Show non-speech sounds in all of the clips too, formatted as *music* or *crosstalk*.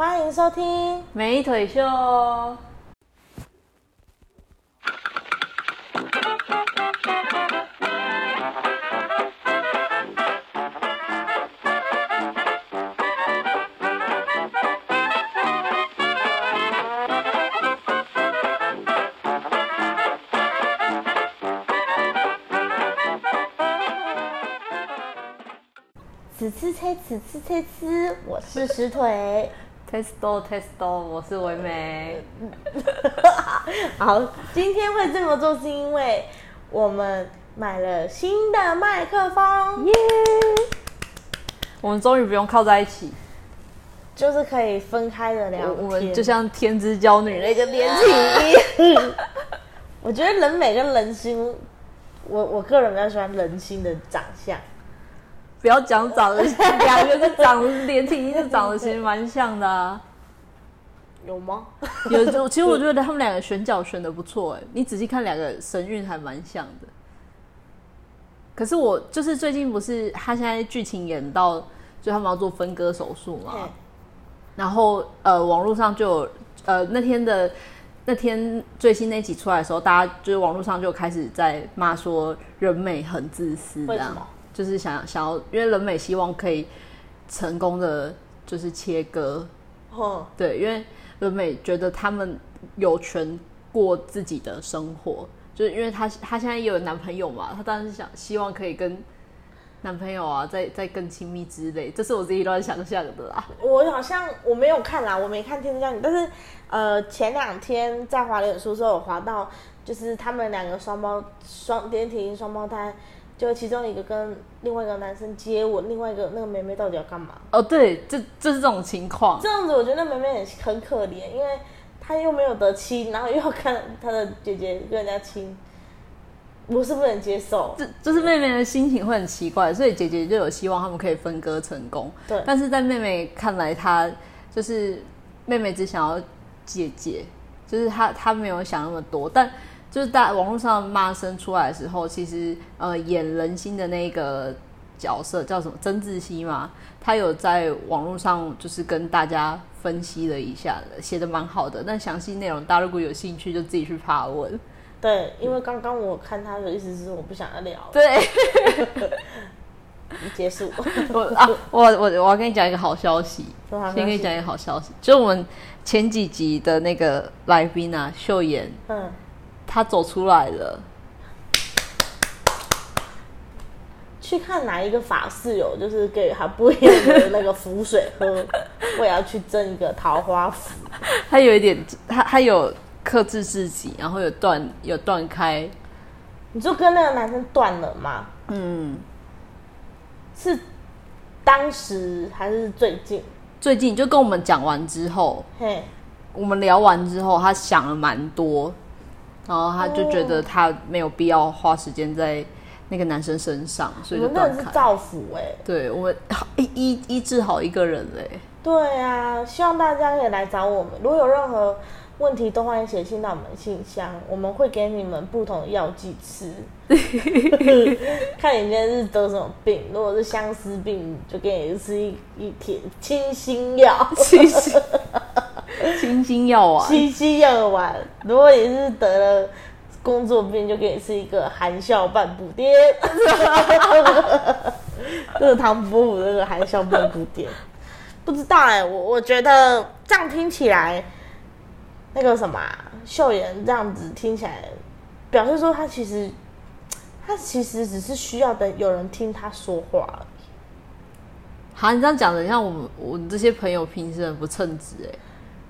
欢迎收听。美腿秀。此次猜，此次猜吃，我是石腿。Testo Testo，我是唯美。*laughs* 好，今天会这么做是因为我们买了新的麦克风，耶！我们终于不用靠在一起，就是可以分开的聊天。我我们就像天之娇女那个连体。*laughs* 我觉得人美跟人心，我我个人比较喜欢人心的长相。不要讲长得，两个是长得连体，是长得其实蛮像的啊。有吗？有，就 *laughs* 其实我觉得他们两个选角选的不错哎，你仔细看两个神韵还蛮像的。可是我就是最近不是他现在剧情演到，就他们要做分割手术嘛，然后呃网络上就有呃那天的那天最新那集出来的时候，大家就是网络上就开始在骂说人美很自私这样。就是想想要，因为人美希望可以成功的，就是切割，哦，对，因为人美觉得他们有权过自己的生活，就是因为她她现在也有男朋友嘛，她当然是想希望可以跟男朋友啊再再更亲密之类，这是我自己乱想象的啦。我好像我没有看啦，我没看《天之娇女》，但是呃前两天在华脸书时候有滑到，就是他们两个双胞双连体婴双胞胎。就其中一个跟另外一个男生接吻，另外一个那个妹妹到底要干嘛？哦，对，这这是这种情况。这样子，我觉得那妹妹很很可怜，因为她又没有得亲，然后又要看她的姐姐跟人家亲，我是不能接受。这就是妹妹的心情会很奇怪，所以姐姐就有希望他们可以分割成功。对，但是在妹妹看来，她就是妹妹只想要姐姐，就是她她没有想那么多，但。就是在网络上骂声出来的时候，其实呃演人心的那个角色叫什么曾志熙嘛，他有在网络上就是跟大家分析了一下的，写的蛮好的。但详细内容大家如果有兴趣，就自己去爬文。对，因为刚刚我看他的意思是我不想要聊。对，结束。*laughs* 我啊，我我我要跟你讲一个好消息，先跟你讲一个好消息，就我们前几集的那个来宾啊，秀妍，嗯。他走出来了，去看哪一个法事有，就是给他不一样的那个符水喝。*laughs* 我也要去争一个桃花符。他有一点，他他有克制自己，然后有断有断开。你就跟那个男生断了吗？嗯，是当时还是最近？最近就跟我们讲完之后，嘿，我们聊完之后，他想了蛮多。然后他就觉得他没有必要花时间在那个男生身上，所以就断开。是造福哎，对我们医医医治好一个人嘞。对啊，希望大家可以来找我们，如果有任何问题，都欢迎写信到我们信箱，我们会给你们不同的药剂吃。*laughs* 看你今天是得什么病，如果是相思病，就给你吃一一帖清心药。清心。清新药丸，清新药丸。如果你是得了工作病，就给你吃一个含笑半步癫。热 *laughs* 汤伯虎那个含笑半步癫，不知道哎，我我觉得这样听起来，那个什么秀妍这样子听起来，表示说他其实他其实只是需要等有人听他说话而已。好，你这样讲的，像我们我这些朋友平时很不称职哎。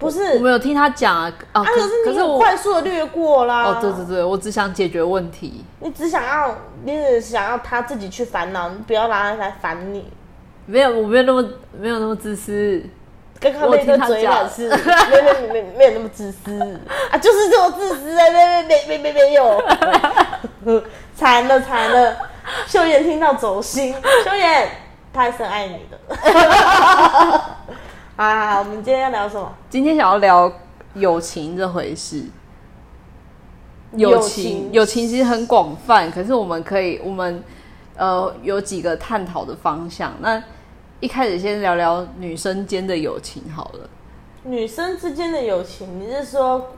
不是，我没有听他讲啊啊！可是可是我快速的略过啦。哦，对对对，我只想解决问题。你只想要，你只想要他自己去烦恼，你不要让他来烦你。没有，我没有那么没有那么自私。刚刚那个嘴脸是，没没没没有那么自私啊，就是这么自私啊！没没没没没没有，惨了惨了！秀妍听到走心，秀妍，他还是爱你的。啊，我们今天要聊什么？今天想要聊友情这回事。友情，友情其实很广泛，可是我们可以，我们呃有几个探讨的方向。那一开始先聊聊女生间的友情好了。女生之间的友情，你是说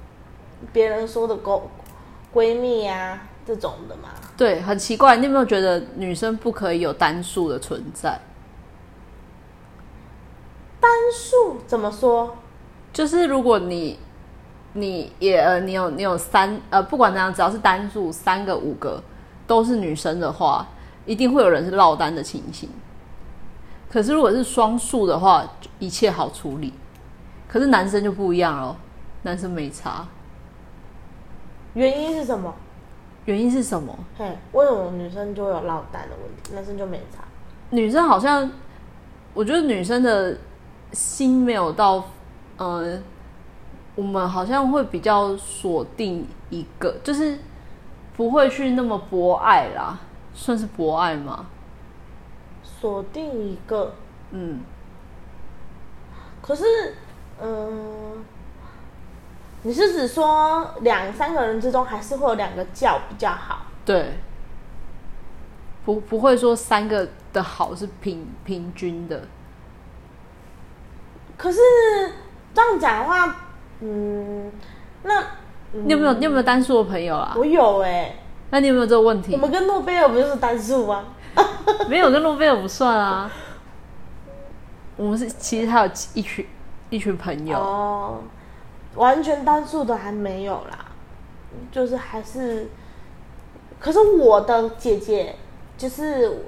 别人说的闺闺蜜啊这种的吗？对，很奇怪，你有没有觉得女生不可以有单数的存在？单数怎么说？就是如果你你也呃你有你有三呃不管怎样，只要是单数三个五个都是女生的话，一定会有人是落单的情形。可是如果是双数的话，一切好处理。可是男生就不一样了，男生没差。原因是什么？原因是什么？嘿，为什么女生就有落单的问题，男生就没差？女生好像，我觉得女生的心没有到，呃，我们好像会比较锁定一个，就是不会去那么博爱啦，算是博爱吗？锁定一个，嗯。可是，嗯，你是指说两三个人之中还是会有两个叫比较好？对，不不会说三个的好是平平均的。可是这样讲的话，嗯，那你有没有你有没有单数的朋友啊？我有哎。那你有没有这个问题？我们跟诺贝尔不就是单数吗？*laughs* 没有跟诺贝尔不算啊，我们是其实还有一群一群朋友哦，完全单数的还没有啦，就是还是，可是我的姐姐就是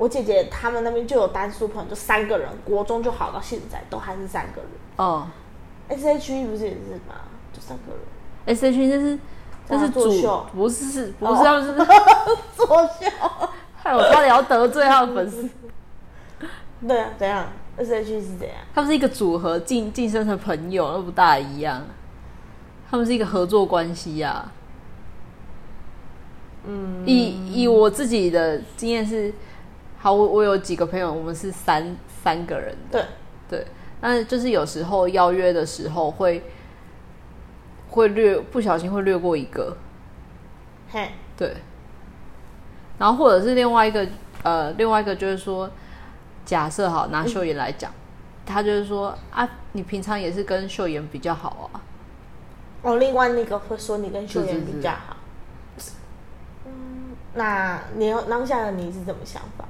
我姐姐他们那边就有单数朋友，就三个人，国中就好到现在都还是三个人哦，S H E 不是也是吗？就三个人，S H E 那是那是主不是不是要是作秀。害我差点要得罪他的粉丝。*laughs* 对啊，怎样？S H E 是怎样？他们是一个组合，晋晋升成朋友，那不大一样。他们是一个合作关系呀。嗯，以以我自己的经验是，好，我我有几个朋友，我们是三三个人。对对，但就是有时候邀约的时候会会略不小心会略过一个。嘿，对。然后或者是另外一个，呃，另外一个就是说，假设好拿秀妍来讲，他就是说啊，你平常也是跟秀妍比较好啊。哦，另外那个会说你跟秀妍比较好。嗯，那你当下的你是怎么想法？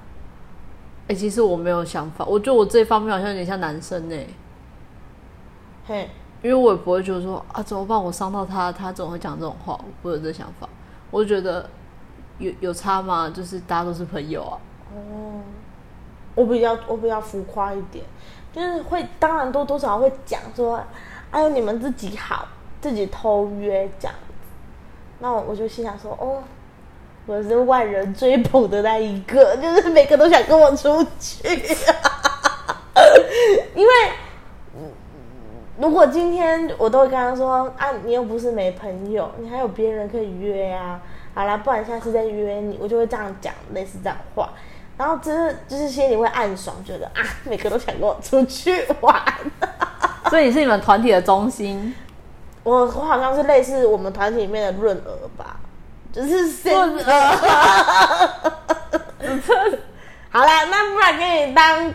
哎，其实我没有想法，我觉得我这方面好像有点像男生呢。嘿，因为我也不会觉得说啊，怎么办？我伤到他，他总会讲这种话，我不会有这想法。我就觉得。有有差吗？就是大家都是朋友啊。哦，我比较我比较浮夸一点，就是会当然多多少会讲说，哎呦你们自己好，自己偷约这样子。那我就心想说，哦，我是万人追捧的那一个，就是每个都想跟我出去。因为如果今天我都会跟他说，啊，你又不是没朋友，你还有别人可以约啊。好啦，不然下次再约你，我就会这样讲，类似这样话，然后就是就是心里会暗爽，觉得啊，每个都想跟我出去玩，*laughs* 所以你是你们团体的中心。我我好像是类似我们团体里面的润儿吧，就是润儿。*laughs* 好啦，那不然给你当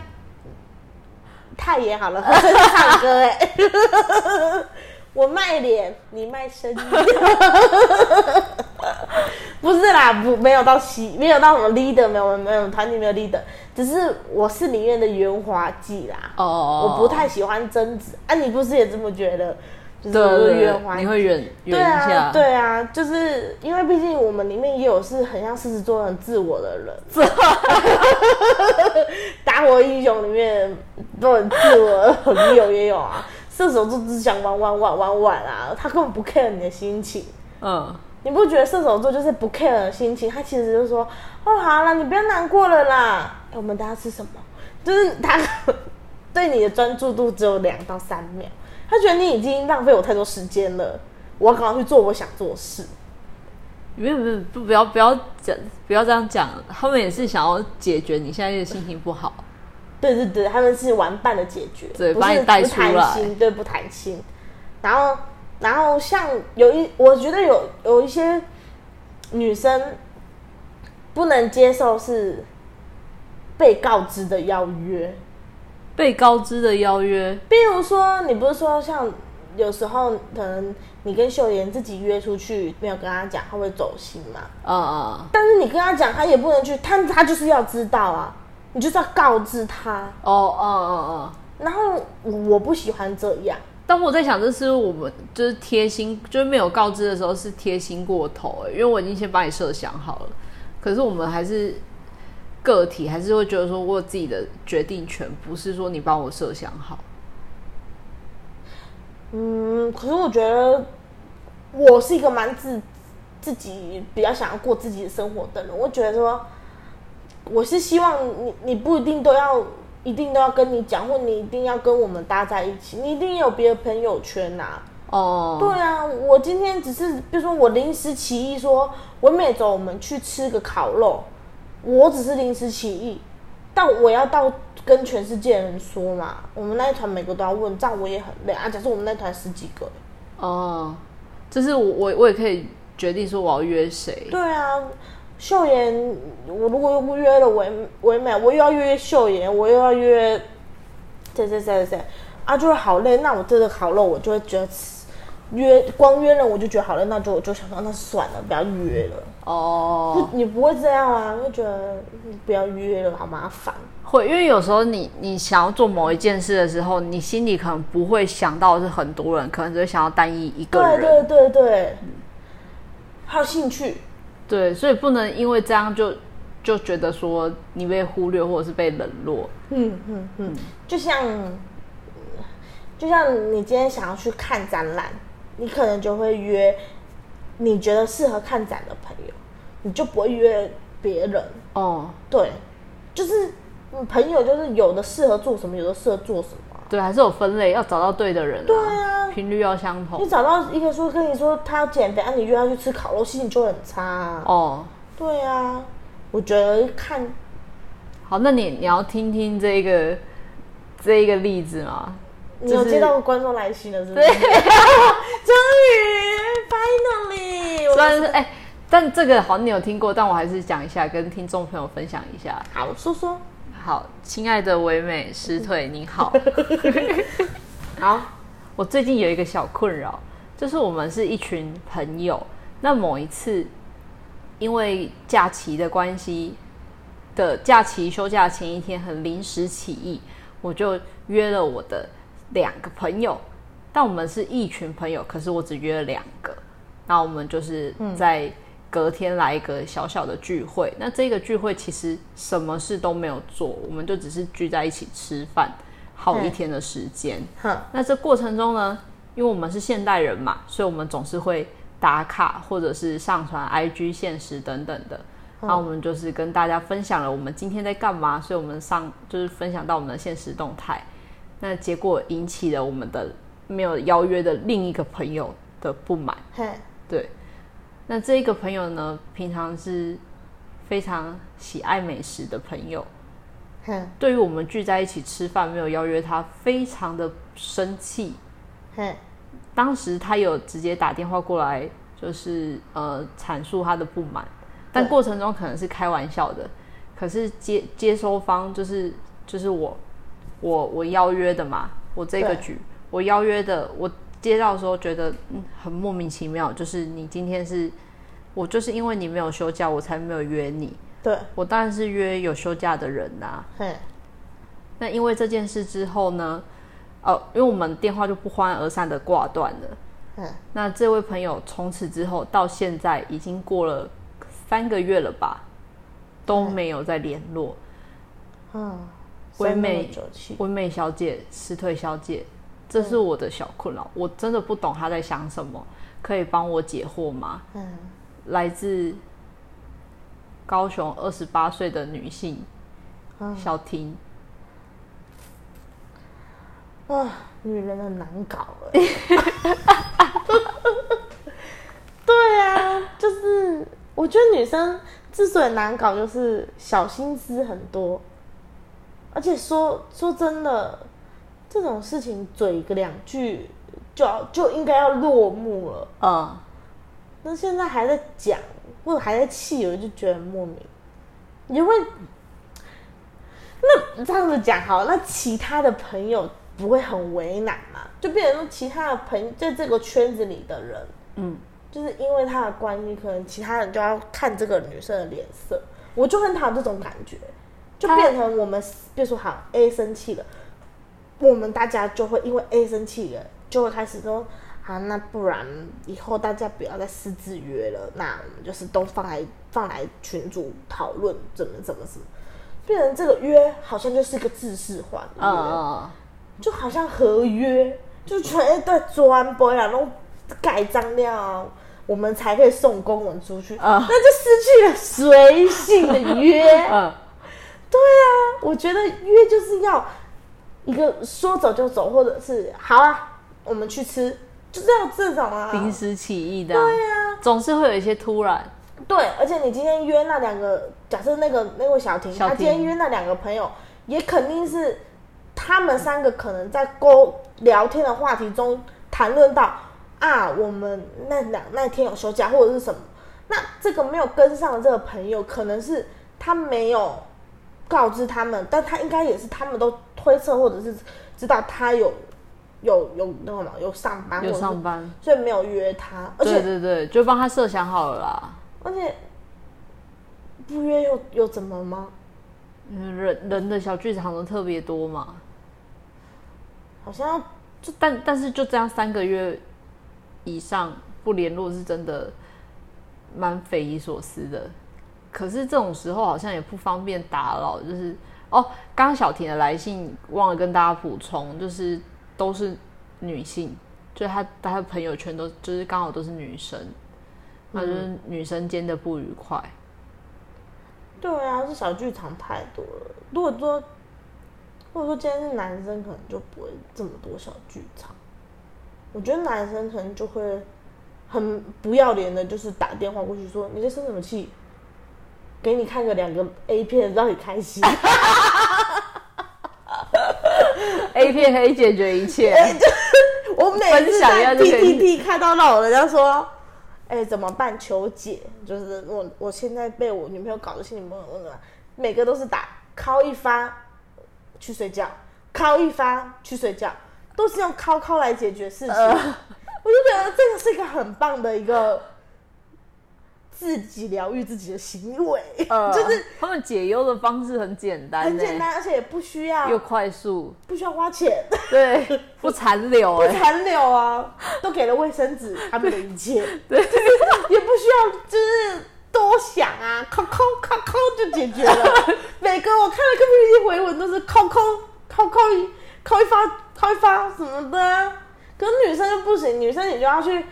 太爷好了，*laughs* 唱歌哎。*laughs* 我卖脸，你卖身。不是啦，不没有到西，没有到什么 leader，没有没有团体没有 leader，只是我是里面的圆滑剂啦。哦，我不太喜欢贞子啊，你不是也这么觉得？就是圆滑，你会忍忍一下。对啊，就是因为毕竟我们里面也有是很像狮子座很自我的人。*laughs* 打火英雄里面都很自我，朋友也有啊。射手座只想玩玩玩玩玩啊，他根本不 care 你的心情。嗯，你不觉得射手座就是不 care 心情？他其实就是说，哦，好了，你不要难过了啦。我们等下吃什么？就是他 *laughs* 对你的专注度只有两到三秒，他觉得你已经浪费我太多时间了，我要赶快去做我想做的事。没有没有，不不要不要讲，不要这样讲。他们也是想要解决你现在的心情不好。对对对，他们是玩伴的解决，对，把你带出来，对，不谈心。然后，然后像有一，我觉得有有一些女生不能接受是被告知的邀约，被告知的邀约，比如说，你不是说像有时候可能你跟秀妍自己约出去，没有跟他讲，他会走心嘛？嗯嗯，但是你跟他讲，他也不能去，他他就是要知道啊，你就是要告知他。哦哦哦哦。然后我不喜欢这样，但我在想，这是我们就是贴心，就是没有告知的时候是贴心过头哎，因为我已经先把你设想好了，可是我们还是个体，还是会觉得说我自己的决定权，不是说你帮我设想好。嗯，可是我觉得我是一个蛮自自己比较想要过自己的生活的人，我觉得说我是希望你你不一定都要。一定都要跟你讲，或你一定要跟我们搭在一起，你一定有别的朋友圈呐。哦，对啊，我今天只是，比如说我临时起意说，我每周我们去吃个烤肉，我只是临时起意，但我要到跟全世界人说嘛，我们那一团每个都要问，这样我也很累啊。假设我们那团十几个，哦，就是我我我也可以决定说我要约谁。对啊。秀妍，我如果又不约了唯唯美，我又要约秀妍，我又要约谁谁谁谁啊，就是好累。那我真的好累，我就会觉得约光约了我就觉得好累，那就我就想说，那算了，不要约了。哦，你不会这样啊？就觉得不要约了，好麻烦。会，因为有时候你你想要做某一件事的时候，你心里可能不会想到是很多人，可能只会想要单一一个人。对对对对，还有兴趣。对，所以不能因为这样就就觉得说你被忽略或者是被冷落。嗯嗯嗯，就像就像你今天想要去看展览，你可能就会约你觉得适合看展的朋友，你就不会约别人。哦，对，就是朋友就是有的适合做什么，有的适合做什么。对，还是有分类，要找到对的人。对啊，频率要相同。你找到一个说跟你说他要减肥，啊，你约他去吃烤肉，心情就很差。哦，对啊，我觉得看。好，那你你要听听这个这一个例子吗？你有接到观众来信了，是不是？*laughs* *laughs* 终于，finally。虽然是哎，但这个好像你有听过，但我还是讲一下，跟听众朋友分享一下。好，说说。好，亲爱的唯美师腿，你好。*laughs* *laughs* 好，我最近有一个小困扰，就是我们是一群朋友，那某一次因为假期的关系的假期休假前一天很临时起意，我就约了我的两个朋友，但我们是一群朋友，可是我只约了两个，那我们就是在。隔天来一个小小的聚会，那这个聚会其实什么事都没有做，我们就只是聚在一起吃饭，耗一天的时间。那这过程中呢，因为我们是现代人嘛，所以我们总是会打卡或者是上传 IG 现实等等的。那我们就是跟大家分享了我们今天在干嘛，所以我们上就是分享到我们的现实动态。那结果引起了我们的没有邀约的另一个朋友的不满。对。那这一个朋友呢，平常是非常喜爱美食的朋友。对于我们聚在一起吃饭没有邀约他，非常的生气。当时他有直接打电话过来，就是呃阐述他的不满，但过程中可能是开玩笑的。可是接接收方就是就是我我我邀约的嘛，我这个局我邀约的我。接到的时候觉得嗯很莫名其妙，就是你今天是，我就是因为你没有休假，我才没有约你。对，我当然是约有休假的人呐。那因为这件事之后呢，哦，因为我们电话就不欢而散的挂断了。嗯。那这位朋友从此之后到现在已经过了三个月了吧，都没有再联络。嗯。唯美，唯美小姐，辞退小姐。这是我的小困扰，我真的不懂他在想什么，可以帮我解惑吗？嗯，来自高雄二十八岁的女性小婷。啊，女人很难搞哎。*laughs* 对啊，就是我觉得女生之所以难搞，就是小心思很多，而且说说真的。这种事情嘴个两句就要就应该要落幕了啊！那现在还在讲或者还在气，我就觉得莫名。因为那那这样子讲好，那其他的朋友不会很为难嘛？就变成说，其他的朋友在这个圈子里的人，嗯，就是因为他的关系，可能其他人就要看这个女生的脸色。我就很讨厌这种感觉，就变成我们，比如说好 A 生气了，我们大家就会因为 A 生气了，就会开始说，啊，那不然以后大家不要再私自约了，那我们就是都放来放来群主讨论怎么怎么怎么，变成这个约好像就是一个自式化的约，就好像合约，就全在专播然后盖章了。我们才可以送公文出去，那就失去了随性的约。*laughs* 嗯，对啊，我觉得约就是要一个说走就走，或者是好啊，我们去吃，就是要这种啊，临时起意的。对啊，总是会有一些突然。对，而且你今天约那两个，假设那个那位小婷，她今天约那两个朋友，也肯定是他们三个可能在沟聊天的话题中谈论到。啊，我们那两那天有休假或者是什么？那这个没有跟上的这个朋友，可能是他没有告知他们，但他应该也是他们都推测或者是知道他有有有那个嘛，有上班有上班，所以没有约他。而且对对，就帮他设想好了啦。而且不约又又怎么吗？人人的小剧场都特别多嘛，好像就但但是就这样三个月。以上不联络是真的蛮匪夷所思的，可是这种时候好像也不方便打扰。就是哦，刚刚小婷的来信忘了跟大家补充，就是都是女性，就是她她的朋友圈都就是刚好都是女生，那就是女生间的不愉快。对啊，这小剧场太多了。如果说如果说今天是男生，可能就不会这么多小剧场。我觉得男生可能就会很不要脸的，就是打电话过去说：“你在生什么气？给你看个两个 A 片，让你开心。*laughs* ”A 片可以解决一切。*laughs* 我每次在 PPT 看到老人家说：“哎，怎么办？求解。”就是我我现在被我女朋友搞得心里闷闷的，每个都是打敲一发去睡觉，敲一发去睡觉。都是用敲敲来解决事情，我就觉得这个是一个很棒的一个自己疗愈自己的行为，*laughs* 就是他们解忧的方式很简单，很简单，而且也不需要又快速，不需要花钱，对，*laughs* 不残留，不残留啊，都给了卫生纸，*laughs* 他们的一切，对，也不需要就是多想啊，靠靠靠靠就解决了。每个我看了个 PPT 回文都是靠靠靠靠一靠一发。开发什么的，可是女生就不行，女生你就要去，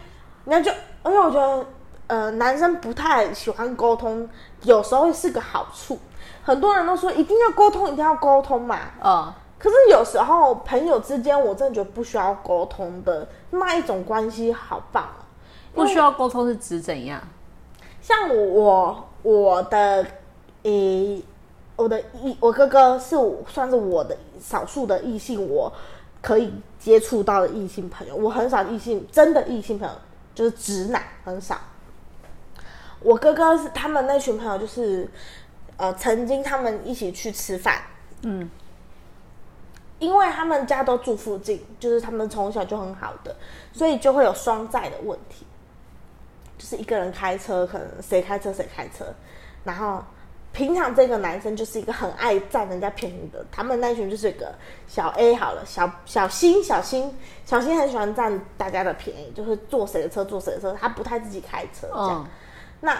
你要就，而且我觉得，呃，男生不太喜欢沟通，有时候是个好处。很多人都说一定要沟通，一定要沟通嘛。嗯。可是有时候朋友之间，我真的觉得不需要沟通的那一种关系好棒啊。不需要沟通是指怎样？像我我的，诶，我的异我哥哥是算是我的少数的异性我。可以接触到的异性朋友，我很少异性真的异性朋友，就是直男很少。我哥哥是他们那群朋友，就是呃，曾经他们一起去吃饭，嗯，因为他们家都住附近，就是他们从小就很好的，所以就会有双载的问题，就是一个人开车，可能谁开车谁开车，然后。平常这个男生就是一个很爱占人家便宜的，他们那群就是一个小 A 好了，小小新小新小新很喜欢占大家的便宜，就是坐谁的车坐谁的车，他不太自己开车这样。那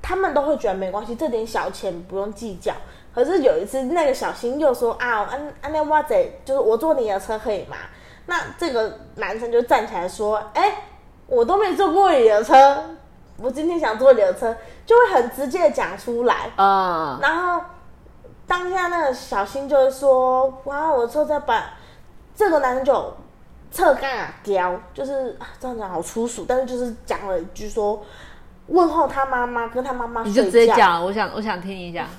他们都会觉得没关系，这点小钱不用计较。可是有一次那个小新又说啊，安安那哇仔，就是我坐你的车可以吗？那这个男生就站起来说，哎，我都没坐过你的车。我今天想坐你的车，就会很直接的讲出来啊。然后当下那个小新就会说：“哇，我车在把这个男生就侧干啊叼，就是这样讲好粗俗，但是就是讲了一句说问候他妈妈，跟他妈妈你就直接讲，我想我想听一下。*laughs*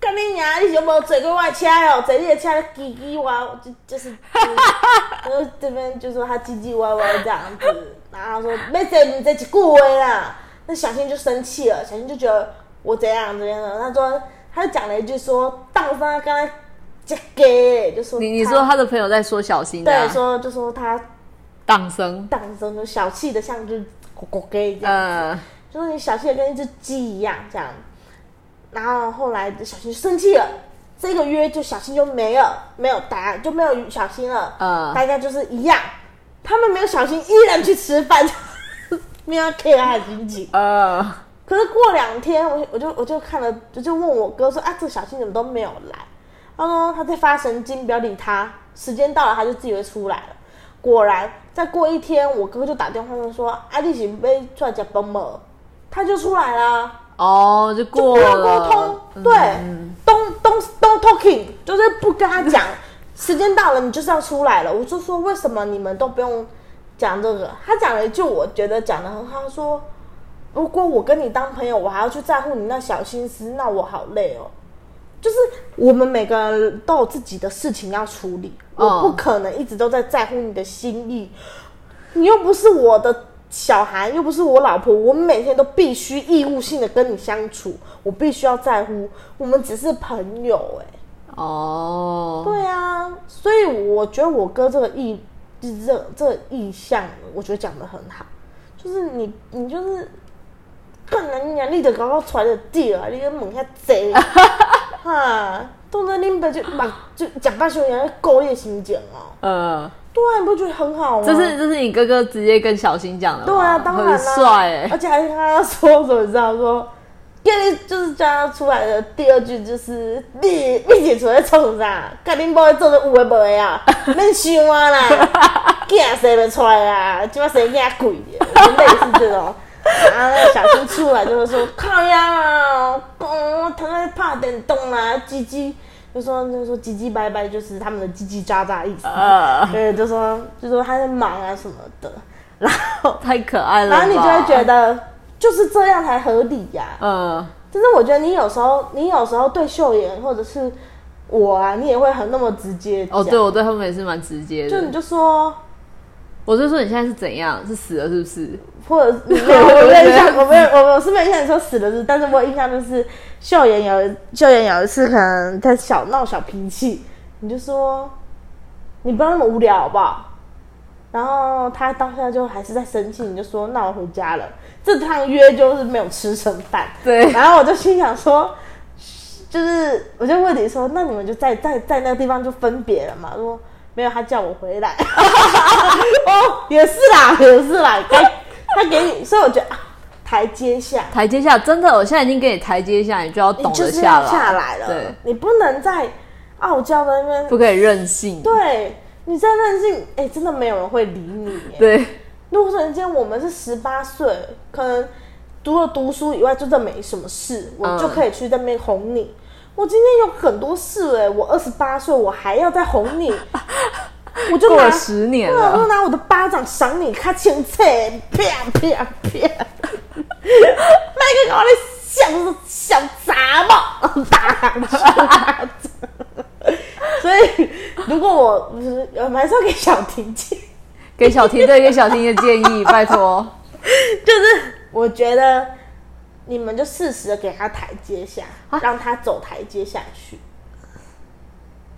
干你娘！你有没有坐过我的车哦？坐你的车叽叽歪，就就是，然后这边就说他叽叽歪歪这样子。然后说没坐你这几句话啦，那小新就生气了。小新就觉得我怎样怎样的。他说他就讲了一句说，当生刚才这给，就说你你说他的朋友在说小新的、对，啊，说就说他荡生，当生就小气的像只咕咕给这样，呃，就是你小气的跟一只鸡一样这样。然后后来小新生气了，这个约就小新就没了，没有答案，就没有小新了。嗯大家就是一样，他们没有小新，依然去吃饭，没有 K 他的经济。呃，可是过两天，我我就我就看了，我就问我哥说啊，这小新怎么都没有来？他说他在发神经，不要理他。时间到了，他就自己会出来了。果然，再过一天，我哥就打电话问说，啊，你是被出来吃饭吗？他就出来了。哦，就过了不要了，沟通，对，don't don't don't talking，就是不跟他讲，时间到了你就是要出来了。我就说为什么你们都不用讲这个？他讲了一句我觉得讲的很好，他说如果我跟你当朋友，我还要去在乎你那小心思，那我好累哦。就是我们每个人都有自己的事情要处理，我嗯不可能一直都在在乎你的心意。你又不是我的小孩，又不是我老婆，我们每天都必须义务性的跟你相处，我必须要在乎。我们只是朋友、哎，哦，对啊，所以我觉得我哥这个意，就是这这个意向，我觉得讲的很好，就是你你就是。干人家你就搞到出来就对了，你个问遐济，*laughs* 哈，动作恁爸就目就讲大修养勾你的心情哦。呃，对啊，你不觉得很好吗？这是这是你哥哥直接跟小新讲的吗，对啊，当然很啦、帅哎、而且还跟他说什么，你知道说，因为就是叫他出来的第二句就是你你姐出来创啥？跟恁某做的有诶无诶啊？*laughs* 恁想啊啦，*laughs* 囝生不出来啊，即摆生囝贵的，就 *laughs* 类似这种。然后那小新出来就会说靠呀，嗯，他在怕点动啊，叽叽，就说就说叽叽拜拜，就是他们的叽叽喳喳意思。呃，对，就说就说他在忙啊什么的，然后太可爱了，然后你就会觉得就是这样才合理呀、嗯，就是我觉得你有时候，你有时候对秀妍或者是我啊，你也会很那么直接讲。哦，对我对他们也是蛮直接的，就你就说，我是说你现在是怎样，是死了是不是？或者没有，我没有印象，我没有，我我是没有印象你说死了是，但是我印象就是秀妍有秀妍有一次可能在小闹小脾气，你就说你不要那么无聊好不好？然后他当下就还是在生气，你就说那我回家了。这趟约就是没有吃成饭，对然后我就心想说，就是我就问你说，那你们就在在在那个地方就分别了嘛？说没有，他叫我回来。*laughs* 哦，也是啦，也是啦，该他给你，所以我觉得啊，台阶下，台阶下真的，我现在已经给你台阶下，你就要你懂得下来，下来了，对，你不能再傲娇在那边，不可以任性，对，你再任性，哎、真的没有人会理你耶。对，如果说今天我们是十八岁，可能除了读书以外，真的没什么事，我嗯。就可以去在那边哄你。我今天有很多事哎、我二十八岁，我还要再哄你，*laughs* 我就拿过了十年对啊，我了就，拿我的巴掌赏你，咔前侧，啪啪啪，*laughs* 那个搞你小小杂毛打。所以，如果我不是，还是要给小婷建给小婷对给小婷的建议，拜托，*laughs* 就是我觉得你们就适时的给他台阶下，让他走台阶下去。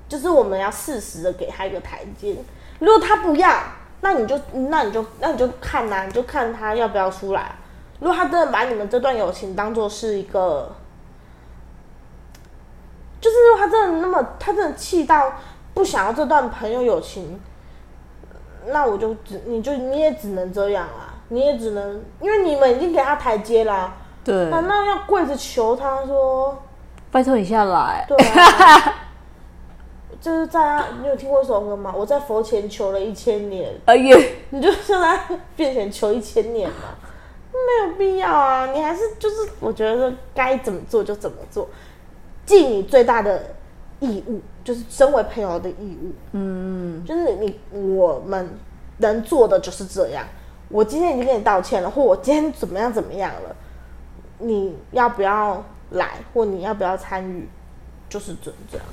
就是我们要适时的给他一个台阶。如果他不要，那你就那你就那你就看呐、你就看他要不要出来。如果他真的把你们这段友情当做是一个，就是如果他真的那么他真的气到不想要这段朋友友情，那我就只你就你也只能这样啊，你也只能因为你们已经给他台阶啦，对，难道要跪着求他说？拜托你下来，对啊，*laughs* 就是在他，你有听过一首歌吗？我在佛前求了一千年，哎呀，你就现在变成求一千年嘛？没有必要啊！你还是就是，我觉得该怎么做就怎么做，尽你最大的义务，就是身为朋友的义务。嗯，就是你我们能做的就是这样。我今天已经跟你道歉了，或我今天怎么样怎么样了，你要不要来，或你要不要参与，就是这这样。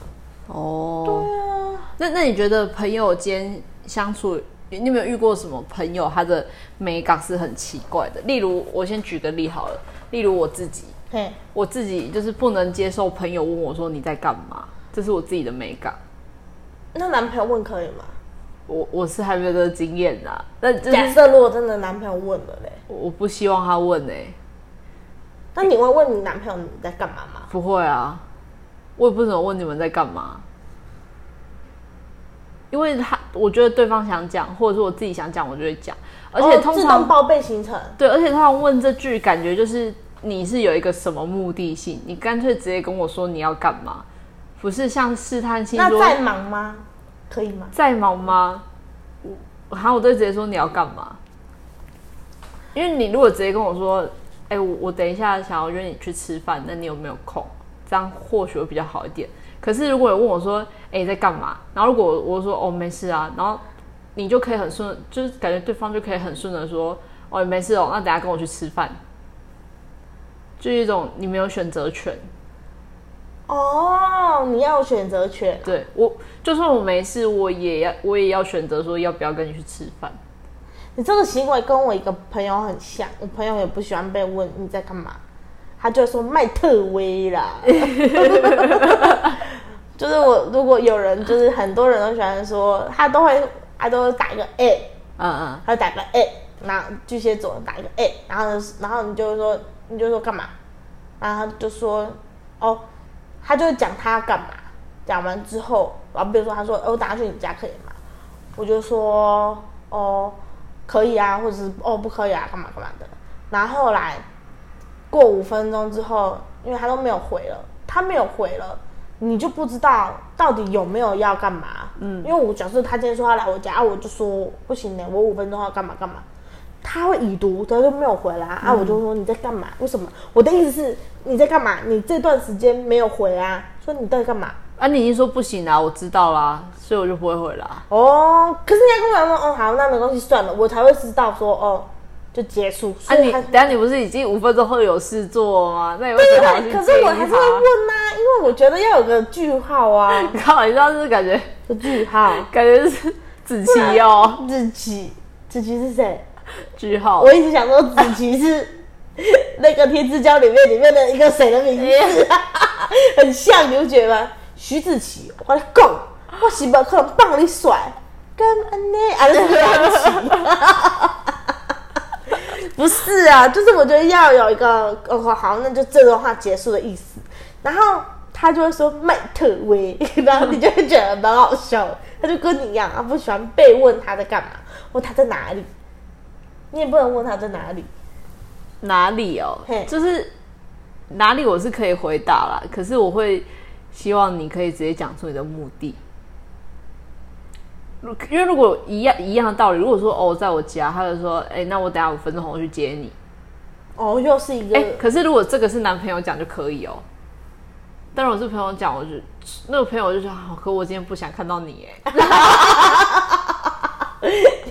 哦，对啊，那那你觉得朋友间相处，你有没有遇过什么朋友他的美感是很奇怪的？例如，我先举个例好了，例如我自己，对，我自己就是不能接受朋友问我说你在干嘛，这是我自己的美感。那男朋友问可以吗？我我是还没有这个经验呐，但就是假设如果真的男朋友问了嘞，我不希望他问哎、那你会问你男朋友你在干嘛吗？不会啊，我也不怎么问你们在干嘛，因为他我觉得对方想讲，或者是我自己想讲，我就会讲，而且哦通常、报备行程，对，而且通常问这句，感觉就是你是有一个什么目的性，你干脆直接跟我说你要干嘛，不是像试探性说那在忙吗？可以吗？在忙吗？我好，我都会直接说你要干嘛，因为你如果直接跟我说，哎、我我等一下想要约你去吃饭，那你有没有空？这样或许会比较好一点。可是如果有问我说，哎、你在干嘛？然后如果我说哦没事啊，然后你就可以很顺，就是感觉对方就可以很顺的说，哦没事哦，那等下跟我去吃饭，就一种你没有选择权。哦，你要选择权，对我，就算我没事，我也要我也要选择说要不要跟你去吃饭。你这个行为跟我一个朋友很像，我朋友也不喜欢被问你在干嘛，他就会说麦特威啦。*laughs* 就是我如果有人，就是很多人都喜欢说，他都会他都会打一个 A，嗯嗯，他打个 A，然后巨蟹座打一个 A，然后呢然后你就会说你就说干嘛，然后他就说哦，他就会讲他要干嘛，讲完之后，然后比如说他说，哦，我打算去你家可以吗？我就说哦可以啊，或者是哦不可以啊，干嘛干嘛的。然后后来过五分钟之后，因为他都没有回了，他没有回了，你就不知道到底有没有要干嘛。嗯，因为我假设他今天说要来我家，啊，我就说不行呢，我五分钟要干嘛干嘛。他会已读，他就没有回来啊，我就说你在干嘛？为什么？我的意思是你在干嘛？你这段时间没有回啊，说你到底干嘛？啊，你已经说不行啦，我知道啦，所以我就不会回啦。哦，可是你要跟我说，哦，好，那没关系，算了，我才会知道说，哦，就结束。啊你，等下你不是已经五分钟后有事做吗？那你为对对对，可是我接还是会问呐、因为我觉得要有个句号啊，他？靠，你知道是感觉有句号。感觉是子琪哦，子琪，子琪是谁？句号我。一直想说子琪是那个《天之骄》里面里面的一个谁的名字、*laughs* *laughs* 很像，你不觉得吗？徐子淇，我跟你讲，我是不可能帮你甩，干安呢？啊，这是梁琪。不是啊，就是我觉得要有一个哦，好，那就这段话结束的意思。然后他就会说麦特威，然后你就会觉得蛮好笑。他就跟你一样，他不喜欢被问他在干嘛，或他在哪里。你也不能问他在哪里。哪里哦嘿？就是哪里我是可以回答啦，可是我会希望你可以直接讲出你的目的。如因为如果一样一样的道理，如果说哦在我家，他就说哎、那我等下五分钟后我去接你。哦，又是一个，哎、可是如果这个是男朋友讲就可以哦。但是我是朋友讲，我就那个朋友就说好，可我今天不想看到你哎，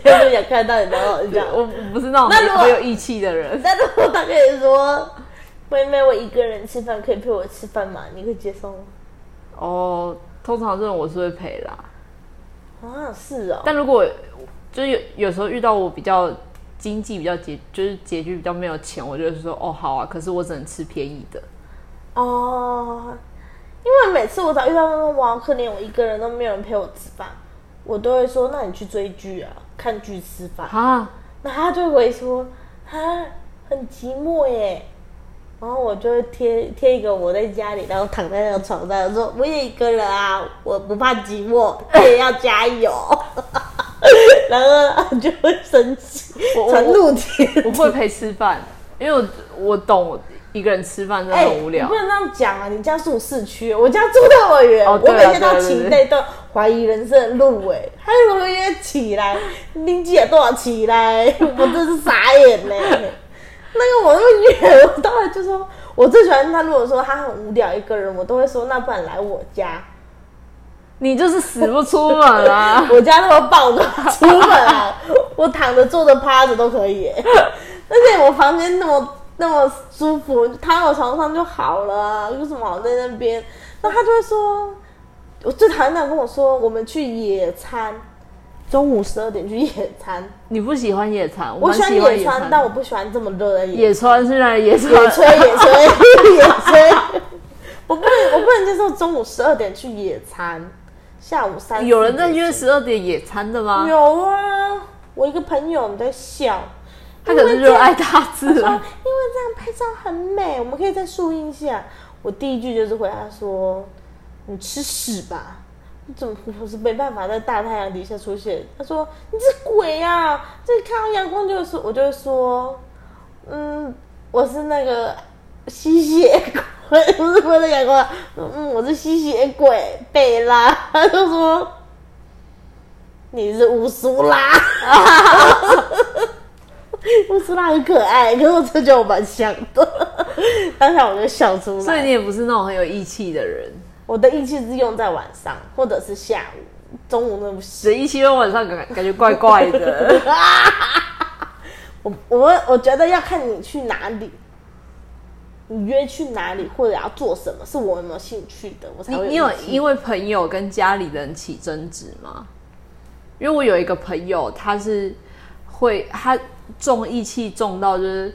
就是想看到你的好笑。*laughs* 我我不是那种那很有义气的人。但如果他跟你说，妹妹，我一个人吃饭，可以陪我吃饭吗？你会接受吗？哦，通常这种我是会陪啦。啊，是哦。但如果就是有有时候遇到我比较经济比较拮，就是拮据比较没有钱，我就会说哦好啊，可是我只能吃便宜的。哦，因为每次我只要遇到那种我好可怜，我一个人都没有人陪我吃饭，我都会说，那你去追剧啊，看剧吃饭。啊，那他就会说，啊，很寂寞耶。然后我就会贴贴一个我在家里，然后躺在那个床上，说我也一个人啊，我不怕寂寞，*laughs* 我也要加油。*laughs* 然后他就会生气，我传怒帖。我会陪吃饭，因为我我懂一个人吃饭真的哎，很无聊你不。能这样讲啊！你家住市区，我家住那么远，我每天到对对对骑那段怀疑人生的路，哎，还有什么约起来？拎起来多少起来？我真是傻眼嘞！那个我那么远，我当然就说，我最喜欢他。如果说他很无聊一个人，我都会说，那不然来我家。你就是死不出门啊！*laughs* 我家那么棒，我都出门啊，*laughs* 我躺着、坐着、趴着都可以耶。而且我房间那么那么舒服，躺在我床上就好了啊，有什么好在那边？那他就会说，我最讨厌那种跟我说，我们去野餐，中午十二点去野餐，你不喜欢野餐？我喜欢野野餐，但我不喜欢这么热的野。野餐是哪野野餐？炊野炊野炊，我不能我不能接受中午十二点去野餐，下午三有人在约十二点野餐的吗？有啊，我一个朋友你在笑，他可是热爱大自然因为这然。样拍照很美，我们可以在树荫下。我第一句就是回答说：“你吃屎吧！你怎么我是没办法在大太阳底下出现？”他说：“你这鬼啊！这看到阳光就会说，我就会说，嗯，我是那个吸血鬼，*laughs* 不是为了阳光，嗯，我是吸血鬼贝拉。”他就说：“你是乌苏拉。*laughs* ”乌苏拉很可爱，可是我真觉得我蛮像的。当下我就笑出来。所以你也不是那种很有义气的人，我的义气是用在晚上或者是下午，中午那不行。所以义气用晚上感感觉怪怪的。*laughs* 我我我觉得要看你去哪里，你约去哪里或者要做什么，是我有没有兴趣的，我才会你你有因为朋友跟家里人起争执吗？因为我有一个朋友，他是会他重义气重到就是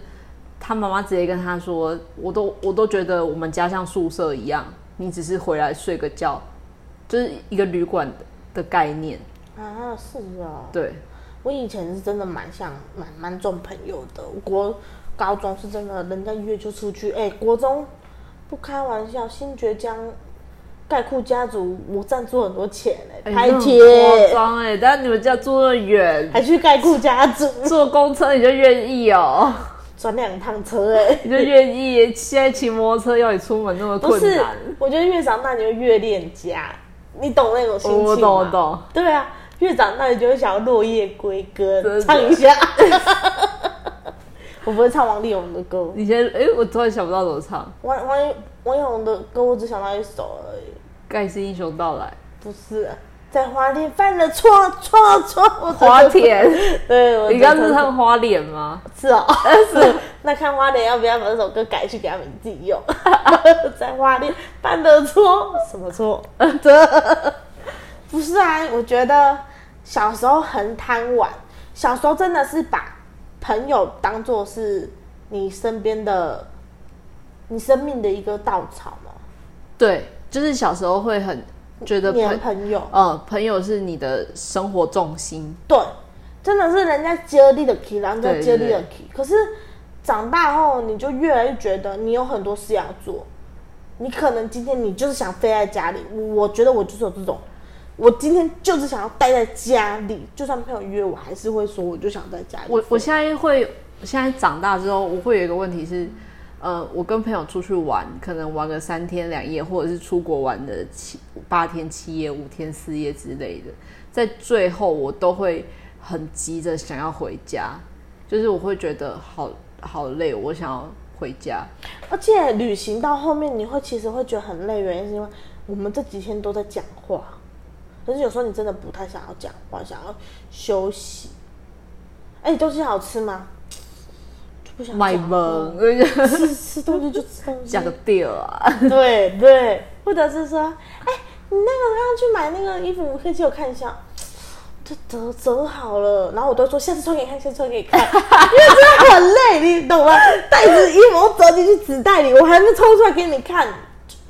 他妈妈直接跟他说，我都我都觉得我们家像宿舍一样，你只是回来睡个觉，就是一个旅馆的的概念。啊，是啊，对，我以前是真的蛮像蛮蛮重朋友的。我国高中是真的，人家约就出去。哎、国中不开玩笑，新爵江盖库家族我赞助很多钱哎、哎拍贴，张哎，但你们家住那么远，还去盖库家族坐公车你就愿意哦，转两趟车哎、你就愿意。现在骑摩托车要你出门那么不是困难，，我觉得越长大你就越恋家，你懂那种心情吗？我懂我懂。对啊，越长大你就会想要落叶归根，唱一下。*laughs* 我不会唱王力宏的歌，你先，哎、我突然想不到怎么唱。王王王力宏的歌我只想到一首而已，盖世英雄到来，不是在花莲犯了错错错，花田。*laughs* 对，我你刚刚是唱花脸吗？是哦，*laughs* 是。*laughs* 那看花莲要不要把这首歌改去给他们自己用？在花莲犯的错，什么错？这不是啊，我觉得小时候很贪玩，小时候真的是把朋友当做是你身边的、你生命的一个稻草嘛，对，就是小时候会很觉得黏朋，朋友。呃，朋友是你的生活重心。对，真的是人家接力的 key，人家对接力的。可是长大后，你就越来越觉得你有很多事要做。你可能今天你就是想飞在家里，我觉得我就是有这种，我今天就是想要待在家里，就算朋友约我，还是会说我就想在家里。我我现在会，现在长大之后，我会有一个问题是，呃，我跟朋友出去玩，可能玩个三天两夜，或者是出国玩的七八天七夜、五天四夜之类的，在最后我都会很急着想要回家，就是我会觉得好好累，我想要回家。而且旅行到后面，你会其实会觉得很累，原因是因为我们这几天都在讲话，可是有时候你真的不太想要讲话，想要休息。哎、东西好吃吗？卖萌，吃 *laughs* 吃东西就吃东西讲，个调啊！*laughs* 对对，或者是说，哎、你那个刚刚去买那个衣服，可以借我看一下。就折折好了，然后我都说下次穿给你看，下次穿给你看，因为真的很累，你懂吗？袋子衣服我折进去纸袋里，我还没抽出来给你看。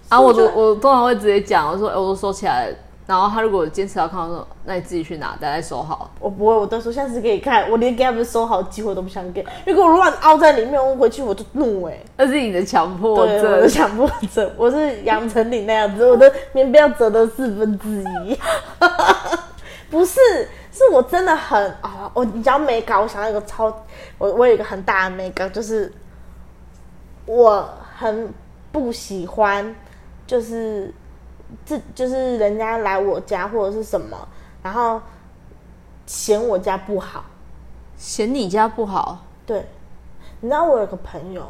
然后我我通常会直接讲，我说，哎、我都收起来了。然后他如果坚持要看，我说，那你自己去拿，等下收好。我不会，我都说下次给你看，我连给他们收好的机会都不想给。如果我乱凹在里面，我回去我就怒哎、那是你的强迫症，我的症。强迫症，我是杨丞琳那样子，我的棉被要折的四分之一。*laughs* 不是，是我真的很啊、我你讲美感，我想到一个超，我我有一个很大的美感，就是我很不喜欢，就是这就是人家来我家或者是什么，然后嫌我家不好。嫌你家不好，对，你知道我有个朋友，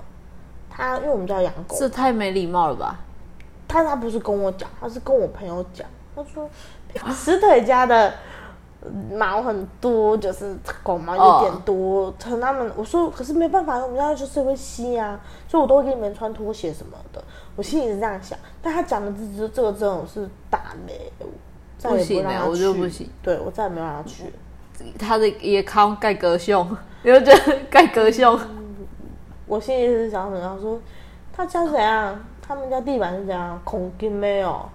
他因为我们家养狗，这太没礼貌了吧？他他不是跟我讲，他是跟我朋友讲。他说石腿家的毛很多，就是狗毛有点多。他们我说，可是没办法，我们家就是会吸啊，所以我都会给你们穿拖鞋什么的。我心里是这样想，但他讲的这这这个这种是打雷，再也不让他不行欸我就去不行。对我再也没有让他去。他的也靠盖格秀，你就觉得盖格秀我心里是想怎样说，他家怎样，他们家地板是怎样，空间没有，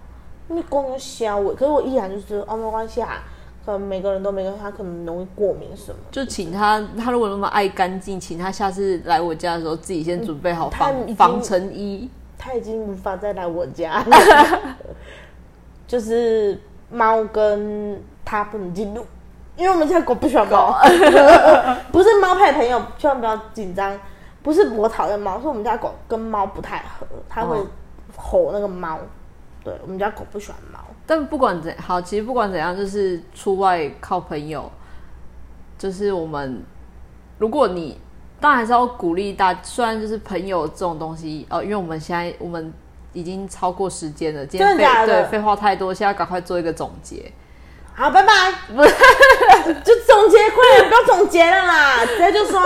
你光有小我，可是我依然就是哦没关系啊，可能每个人都每个人他可能容易过敏什么，就请他，他如果那么爱干净，请他下次来我家的时候自己先准备好他已经防防尘衣。他已经无法再来我家了，*laughs* 就是猫跟他不能进入，因为我们家狗不喜欢猫，*laughs* 不是猫派朋友，千万不要紧张，不是我讨厌猫，是我们家狗跟猫不太合，它会哦吼那个猫，对我们家狗不喜欢猫。但不管怎好，其实不管怎样，就是出外靠朋友，就是我们，如果你当然还是要鼓励大，虽然就是朋友这种东西，哦，因为我们现在我们已经超过时间了，今天废对废话太多，现在赶快做一个总结。好，拜拜。不 *laughs* 就总结，快点，不要总结了啦，直接就说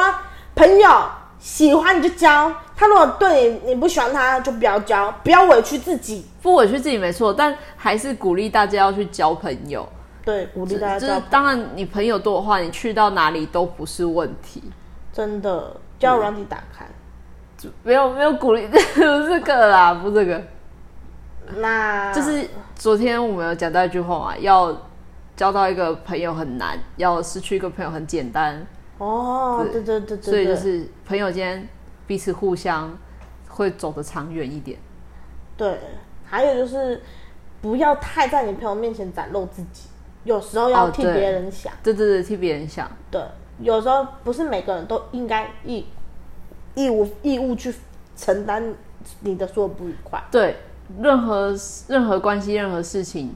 朋友喜欢你就交，他如果对你你不喜欢他就不要交，不要委屈自己。不委屈自己没错，但还是鼓励大家要去交朋友。对，鼓励大家交就是，当然你朋友多的话，你去到哪里都不是问题。真的交友软体打开。没有没有鼓励，*laughs* 不是这个啦，不是这个。那就是昨天我们有讲到一句话嘛，要交到一个朋友很难，要失去一个朋友很简单。哦，对对对对，所以就是朋友间彼此互相会走得长远一点。对，还有就是不要太在你朋友面前展露自己，有时候要替别人想。对对对，替别人想。对，有时候不是每个人都应该义义务义务去承担你的所有不愉快。对，任何任何关系、任何事情，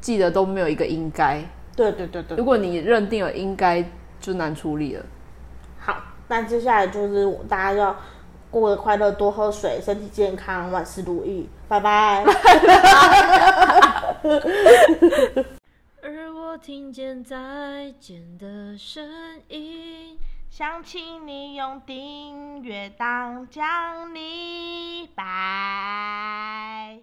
记得都没有一个应该。对对对对如果你认定了应该，就难处理了。好，那接下来就是大家要过得快乐，多喝水，身体健康，万事如意，拜拜。我听见再见的声音。想起你用订阅当讲你拜